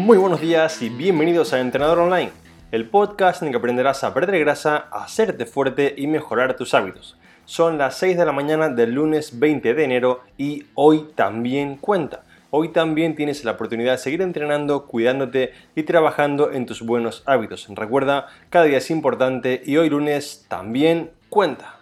Muy buenos días y bienvenidos a Entrenador Online, el podcast en el que aprenderás a perder grasa, a hacerte fuerte y mejorar tus hábitos. Son las 6 de la mañana del lunes 20 de enero y hoy también cuenta. Hoy también tienes la oportunidad de seguir entrenando, cuidándote y trabajando en tus buenos hábitos. Recuerda, cada día es importante y hoy lunes también cuenta.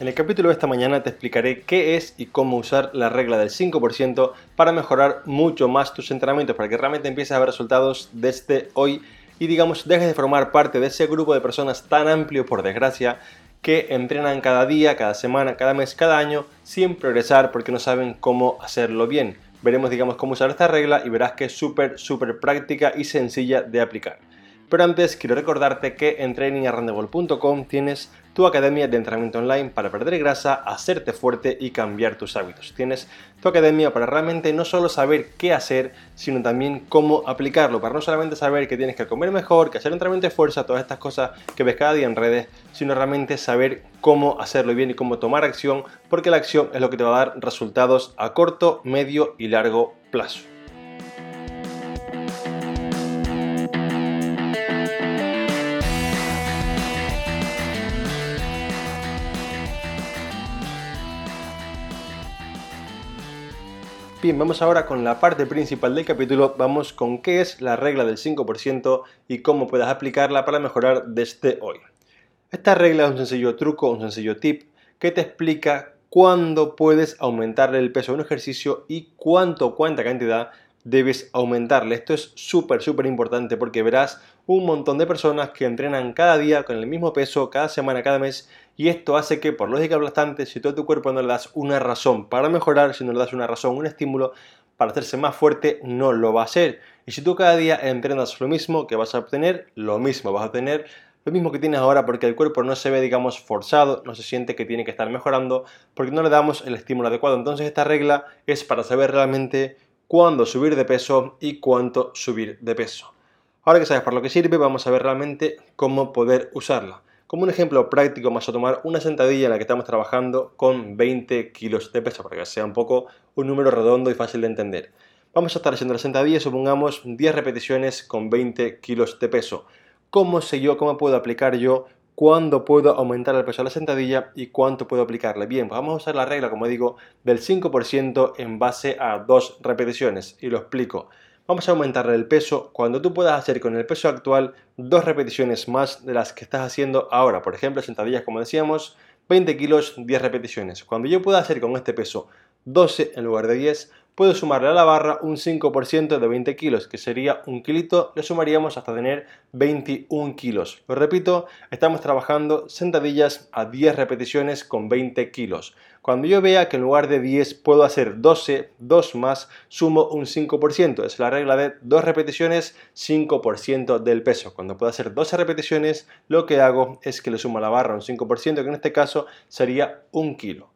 En el capítulo de esta mañana te explicaré qué es y cómo usar la regla del 5% para mejorar mucho más tus entrenamientos, para que realmente empieces a ver resultados desde hoy y digamos dejes de formar parte de ese grupo de personas tan amplio, por desgracia, que entrenan cada día, cada semana, cada mes, cada año, sin progresar porque no saben cómo hacerlo bien. Veremos, digamos, cómo usar esta regla y verás que es súper, súper práctica y sencilla de aplicar. Pero antes quiero recordarte que en trainingarrandevol.com tienes tu academia de entrenamiento online para perder grasa, hacerte fuerte y cambiar tus hábitos. Tienes tu academia para realmente no solo saber qué hacer, sino también cómo aplicarlo. Para no solamente saber que tienes que comer mejor, que hacer entrenamiento de fuerza, todas estas cosas que ves cada día en redes, sino realmente saber cómo hacerlo bien y cómo tomar acción, porque la acción es lo que te va a dar resultados a corto, medio y largo plazo. Bien, vamos ahora con la parte principal del capítulo, vamos con qué es la regla del 5% y cómo puedes aplicarla para mejorar desde hoy. Esta regla es un sencillo truco, un sencillo tip que te explica cuándo puedes aumentarle el peso a un ejercicio y cuánto, cuánta cantidad debes aumentarle. Esto es súper, súper importante porque verás un montón de personas que entrenan cada día con el mismo peso, cada semana, cada mes, y esto hace que, por lógica aplastante, si todo tu cuerpo no le das una razón para mejorar, si no le das una razón, un estímulo para hacerse más fuerte, no lo va a hacer. Y si tú cada día entrenas lo mismo, que vas a obtener lo mismo, vas a obtener lo mismo que tienes ahora porque el cuerpo no se ve, digamos, forzado, no se siente que tiene que estar mejorando porque no le damos el estímulo adecuado. Entonces esta regla es para saber realmente cuándo subir de peso y cuánto subir de peso. Ahora que sabes para lo que sirve, vamos a ver realmente cómo poder usarla. Como un ejemplo práctico, vamos a tomar una sentadilla en la que estamos trabajando con 20 kilos de peso, para que sea un poco un número redondo y fácil de entender. Vamos a estar haciendo la sentadilla, supongamos 10 repeticiones con 20 kilos de peso. ¿Cómo sé yo, cómo puedo aplicar yo cuándo puedo aumentar el peso de la sentadilla y cuánto puedo aplicarle. Bien, pues vamos a usar la regla, como digo, del 5% en base a dos repeticiones y lo explico. Vamos a aumentarle el peso cuando tú puedas hacer con el peso actual dos repeticiones más de las que estás haciendo ahora. Por ejemplo, sentadillas, como decíamos, 20 kilos, 10 repeticiones. Cuando yo pueda hacer con este peso 12 en lugar de 10, puedo sumarle a la barra un 5% de 20 kilos, que sería un kilito, le sumaríamos hasta tener 21 kilos. Lo repito, estamos trabajando sentadillas a 10 repeticiones con 20 kilos. Cuando yo vea que en lugar de 10 puedo hacer 12, 2 más, sumo un 5%. Es la regla de 2 repeticiones, 5% del peso. Cuando puedo hacer 12 repeticiones, lo que hago es que le sumo a la barra un 5%, que en este caso sería un kilo.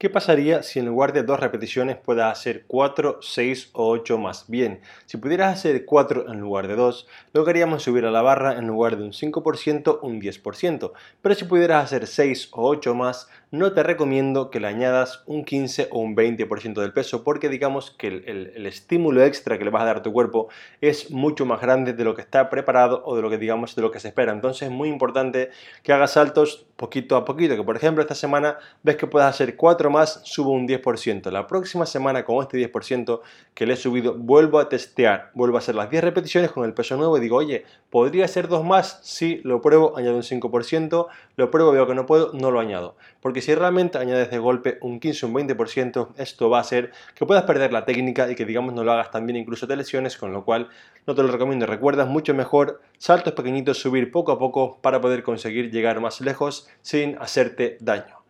¿Qué pasaría si en lugar de dos repeticiones puedas hacer 4, 6 o 8 más? Bien, si pudieras hacer 4 en lugar de 2, lograríamos subir a la barra en lugar de un 5%, un 10%. Pero si pudieras hacer 6 o 8 más, no te recomiendo que le añadas un 15 o un 20% del peso porque digamos que el, el, estímulo extra que le vas a dar a tu cuerpo es mucho más grande de lo que está preparado o de lo que digamos de lo que se espera. Entonces es muy importante que hagas saltos poquito a poquito, que por ejemplo esta semana ves que puedes hacer 4 más, subo un 10%. La próxima semana con este 10% que le he subido, vuelvo a testear, vuelvo a hacer las 10 repeticiones con el peso nuevo y digo, oye, ¿podría hacer dos más? Sí, lo pruebo, añado un 5%, lo pruebo, veo que no puedo, no lo añado. Porque si realmente añades de golpe un 15 o un 20%, esto va a hacer que puedas perder la técnica y que digamos no lo hagas también incluso te lesiones, con lo cual no te lo recomiendo. Recuerda, mucho mejor saltos pequeñitos, subir poco a poco para poder conseguir llegar más lejos sin hacerte daño.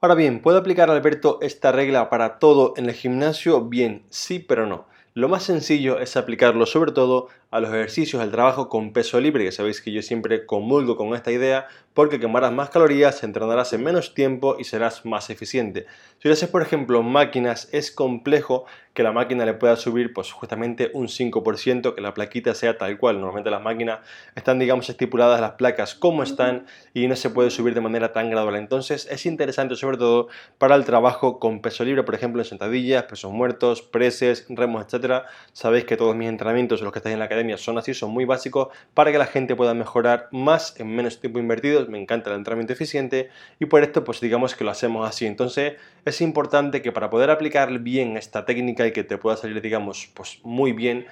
Ahora bien, ¿puedo aplicar Alberto esta regla para todo en el gimnasio? Bien, sí, pero no. Lo más sencillo es aplicarlo sobre todo a los ejercicios, al trabajo con peso libre, que sabéis que yo siempre comulgo con esta idea, porque quemarás más calorías, entrenarás en menos tiempo y serás más eficiente. Si haces, por ejemplo, máquinas, es complejo que la máquina le pueda subir pues justamente un 5%, que la plaquita sea tal cual. Normalmente las máquinas están, digamos, estipuladas las placas como están y no se puede subir de manera tan gradual. Entonces es interesante sobre todo para el trabajo con peso libre, por ejemplo, en sentadillas, pesos muertos, preses, remos, etcétera. Sabéis que todos mis entrenamientos, los que estáis en la academia, son así, son muy básicos para que la gente pueda mejorar más en menos tiempo invertido. Me encanta el entrenamiento eficiente y por esto, pues digamos que lo hacemos así. Entonces es importante que para poder aplicar bien esta técnica y que te pueda salir, digamos, pues muy bien,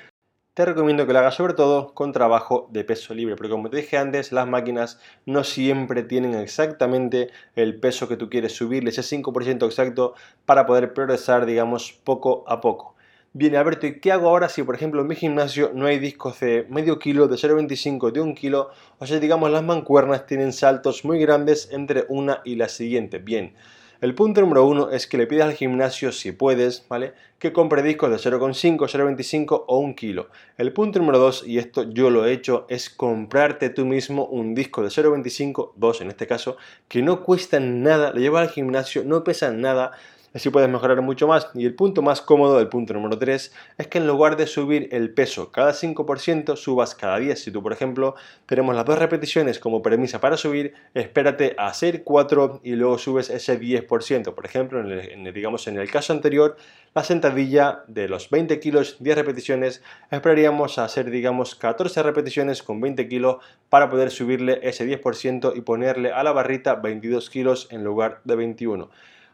te recomiendo que lo hagas sobre todo con trabajo de peso libre, porque como te dije antes, las máquinas no siempre tienen exactamente el peso que tú quieres subirle, ese 5% exacto para poder progresar, digamos, poco a poco. Bien, Alberto, ¿y qué hago ahora si, por ejemplo, en mi gimnasio no hay discos de medio kilo, de 0,25, de un kilo? O sea, digamos, las mancuernas tienen saltos muy grandes entre una y la siguiente. Bien, el punto número uno es que le pidas al gimnasio, si puedes, ¿vale? Que compre discos de 0,5, 0,25 o 1 kilo. El punto número dos, y esto yo lo he hecho, es comprarte tú mismo un disco de 0,25, 2 en este caso, que no cuestan nada, lo llevas al gimnasio, no pesan nada, Así puedes mejorar mucho más. Y el punto más cómodo, el punto número 3, es que en lugar de subir el peso cada 5%, subas cada 10. Si tú, por ejemplo, tenemos las dos repeticiones como premisa para subir, espérate a hacer 4 y luego subes ese 10%. Por ejemplo, en el, digamos en el caso anterior, la sentadilla de los 20 kilos, 10 repeticiones, esperaríamos a hacer, digamos, 14 repeticiones con 20 kilos para poder subirle ese 10% y ponerle a la barrita 22 kilos en lugar de 21.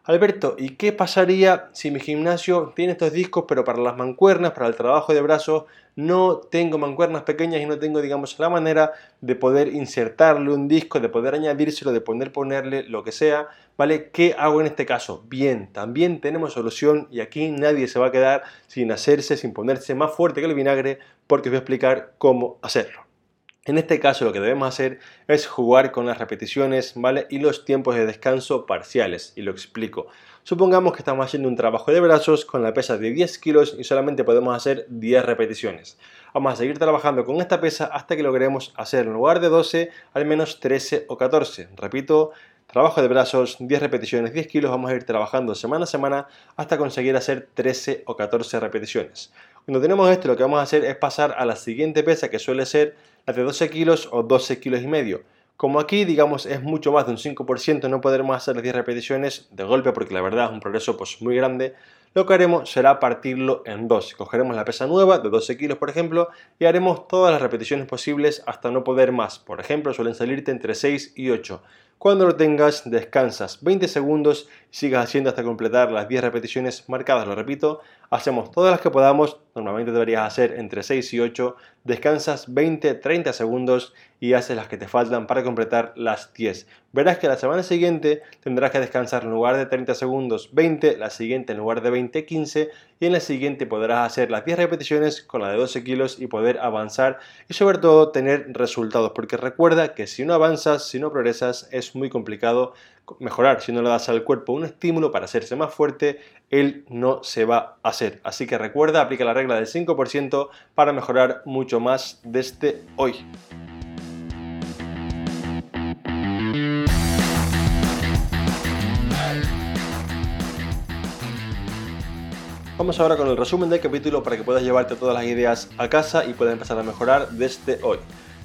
Alberto, ¿y qué pasaría si mi gimnasio tiene estos discos, pero para las mancuernas, para el trabajo de brazos, no tengo mancuernas pequeñas y no tengo, digamos, la manera de poder insertarle un disco, de poder añadírselo, de poder ponerle lo que sea, ¿vale? ¿Qué hago en este caso? Bien, también tenemos solución y aquí nadie se va a quedar sin hacerse, sin ponerse más fuerte que el vinagre, porque os voy a explicar cómo hacerlo. En este caso lo que debemos hacer es jugar con las repeticiones ¿vale? y los tiempos de descanso parciales, y lo explico. Supongamos que estamos haciendo un trabajo de brazos con la pesa de 10 kilos y solamente podemos hacer 10 repeticiones. Vamos a seguir trabajando con esta pesa hasta que logremos hacer en lugar de 12 al menos 13 o 14. Repito, trabajo de brazos, 10 repeticiones, 10 kilos, vamos a ir trabajando semana a semana hasta conseguir hacer 13 o 14 repeticiones. Cuando tenemos esto, lo que vamos a hacer es pasar a la siguiente pesa que suele ser de 12 kilos o 12 kilos y medio. Como aquí, digamos, es mucho más de un 5%, no podremos hacer las 10 repeticiones de golpe porque la verdad es un progreso pues, muy grande. Lo que haremos será partirlo en dos. Cogeremos la pesa nueva de 12 kilos, por ejemplo, y haremos todas las repeticiones posibles hasta no poder más. Por ejemplo, suelen salirte entre 6 y 8. Cuando lo tengas, descansas 20 segundos sigas haciendo hasta completar las 10 repeticiones marcadas. Lo repito, hacemos todas las que podamos, normalmente deberías hacer entre 6 y 8, descansas 20-30 segundos y haces las que te faltan para completar las 10. Verás que la semana siguiente tendrás que descansar en lugar de 30 segundos 20, la siguiente en lugar de 20 15 y en la siguiente podrás hacer las 10 repeticiones con la de 12 kilos y poder avanzar y sobre todo tener resultados porque recuerda que si no avanzas, si no progresas es muy complicado mejorar. Si no le das al cuerpo un estímulo para hacerse más fuerte, él no se va a hacer. Así que recuerda, aplica la regla del 5% para mejorar mucho más desde hoy. Vamos ahora con el resumen del capítulo para que puedas llevarte todas las ideas a casa y puedas empezar a mejorar desde hoy.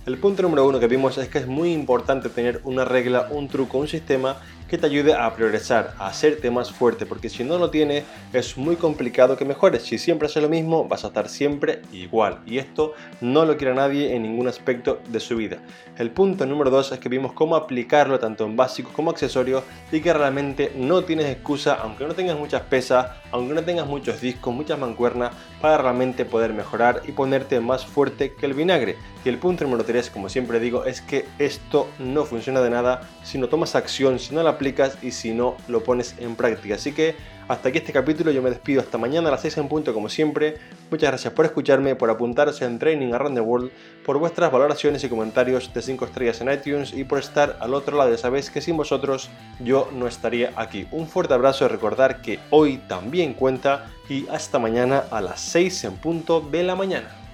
El punto número uno que vimos es que es muy importante tener una regla, un truco, un sistema que te ayude a progresar, a hacerte más fuerte, porque si no lo tienes es muy complicado que mejores. Si siempre haces lo mismo, vas a estar siempre igual. Y esto no lo quiere nadie en ningún aspecto de su vida. El punto número dos es que vimos cómo aplicarlo tanto en básicos como accesorios y que realmente no tienes excusa, aunque no tengas muchas pesas, aunque no tengas muchos discos, muchas mancuernas, para realmente poder mejorar y ponerte más fuerte que el vinagre. Y el punto número tres, como siempre digo, es que esto no funciona de nada si no tomas acción, si no la y si no lo pones en práctica. Así que hasta aquí este capítulo, yo me despido hasta mañana a las 6 en punto como siempre. Muchas gracias por escucharme, por apuntarse en Training Around the World, por vuestras valoraciones y comentarios de 5 estrellas en iTunes y por estar al otro lado. Sabéis que sin vosotros yo no estaría aquí. Un fuerte abrazo y recordar que hoy también cuenta y hasta mañana a las 6 en punto de la mañana.